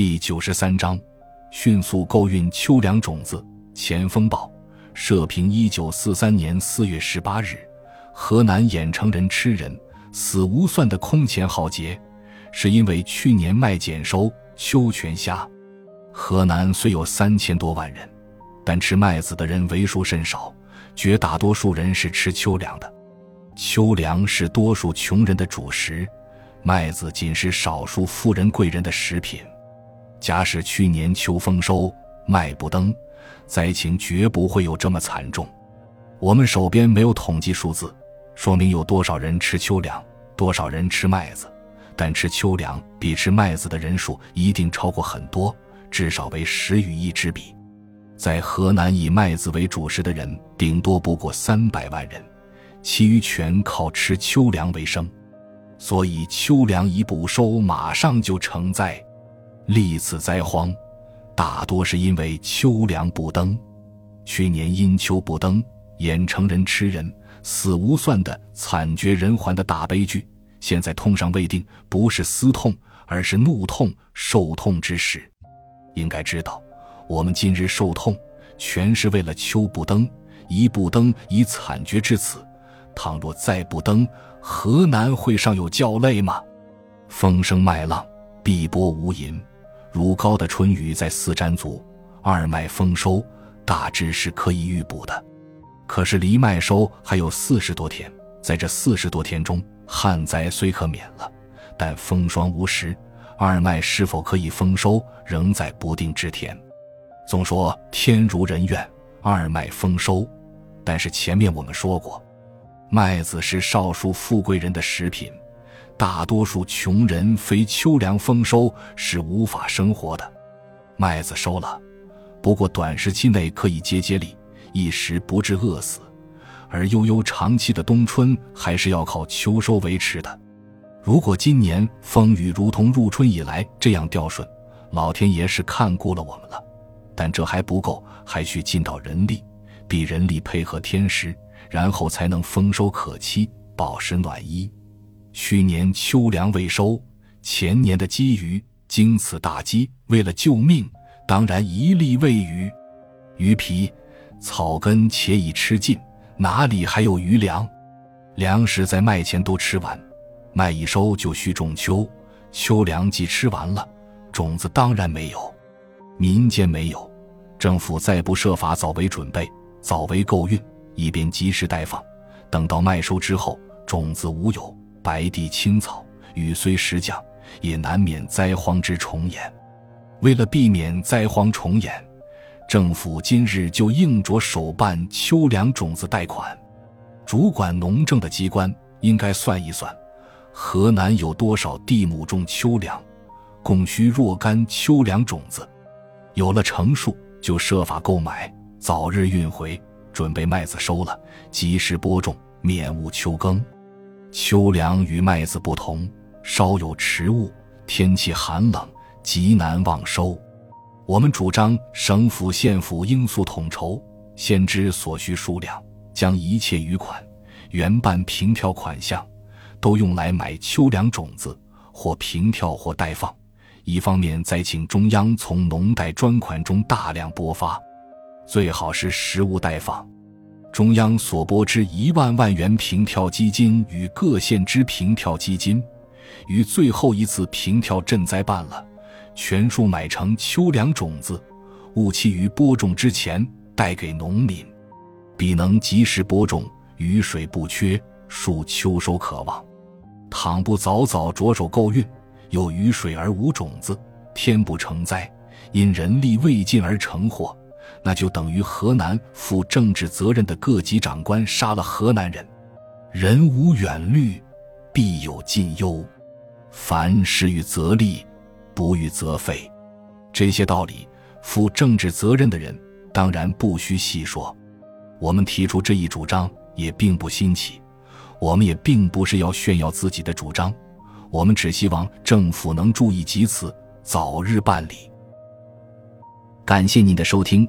第九十三章，迅速购运秋粮种子。前锋报，社评：一九四三年四月十八日，河南盐城人吃人死无算的空前浩劫，是因为去年麦减收秋全虾。河南虽有三千多万人，但吃麦子的人为数甚少，绝大多数人是吃秋粮的。秋粮是多数穷人的主食，麦子仅是少数富人贵人的食品。假使去年秋丰收，麦不登，灾情绝不会有这么惨重。我们手边没有统计数字，说明有多少人吃秋粮，多少人吃麦子。但吃秋粮比吃麦子的人数一定超过很多，至少为十与一之比。在河南以麦子为主食的人顶多不过三百万人，其余全靠吃秋粮为生。所以秋粮一不收，马上就成灾。历次灾荒，大多是因为秋粮不登。去年因秋不登，盐城人吃人死无算的惨绝人寰的大悲剧，现在痛上未定，不是思痛，而是怒痛、受痛之时。应该知道，我们今日受痛，全是为了秋不登，一不登已惨绝至此。倘若再不登，河南会尚有叫累吗？风声麦浪，碧波无垠。如高的春雨在四瞻足，二麦丰收，大致是可以预卜的。可是离麦收还有四十多天，在这四十多天中，旱灾虽可免了，但风霜无时，二麦是否可以丰收，仍在不定之天。总说天如人愿，二麦丰收，但是前面我们说过，麦子是少数富贵人的食品。大多数穷人非秋粮丰收是无法生活的，麦子收了，不过短时期内可以接接力，一时不致饿死；而悠悠长期的冬春还是要靠秋收维持的。如果今年风雨如同入春以来这样调顺，老天爷是看顾了我们了，但这还不够，还需尽到人力，比人力配合天时，然后才能丰收可期，饱食暖衣。去年秋粮未收，前年的鲫鱼经此大饥，为了救命，当然一粒未余。鱼皮、草根且已吃尽，哪里还有余粮？粮食在麦前都吃完，麦一收就需种秋，秋粮既吃完了，种子当然没有。民间没有，政府再不设法早为准备，早为购运，以便及时待放。等到麦收之后，种子无有。白地青草，雨虽时降，也难免灾荒之重演。为了避免灾荒重演，政府今日就硬着手办秋粮种子贷款。主管农政的机关应该算一算，河南有多少地亩种秋粮，供需若干秋粮种子。有了成数，就设法购买，早日运回，准备麦子收了，及时播种，免误秋耕。秋粮与麦子不同，稍有迟误，天气寒冷，极难望收。我们主张省府、县府应速统筹，先知所需数量，将一切余款原办凭条款项，都用来买秋粮种子，或凭条或代放。一方面再请中央从农贷专款中大量拨发，最好是实物代放。中央所拨之一万万元平票基金与各县之平票基金，于最后一次平票赈灾办了，全数买成秋粮种子，务期于播种之前带给农民，必能及时播种，雨水不缺，树秋收可望。倘不早早着手购运，有雨水而无种子，天不成灾，因人力未尽而成祸。那就等于河南负政治责任的各级长官杀了河南人。人无远虑，必有近忧。凡事欲则立，不欲则废。这些道理，负政治责任的人当然不需细说。我们提出这一主张也并不新奇，我们也并不是要炫耀自己的主张，我们只希望政府能注意及此，早日办理。感谢您的收听。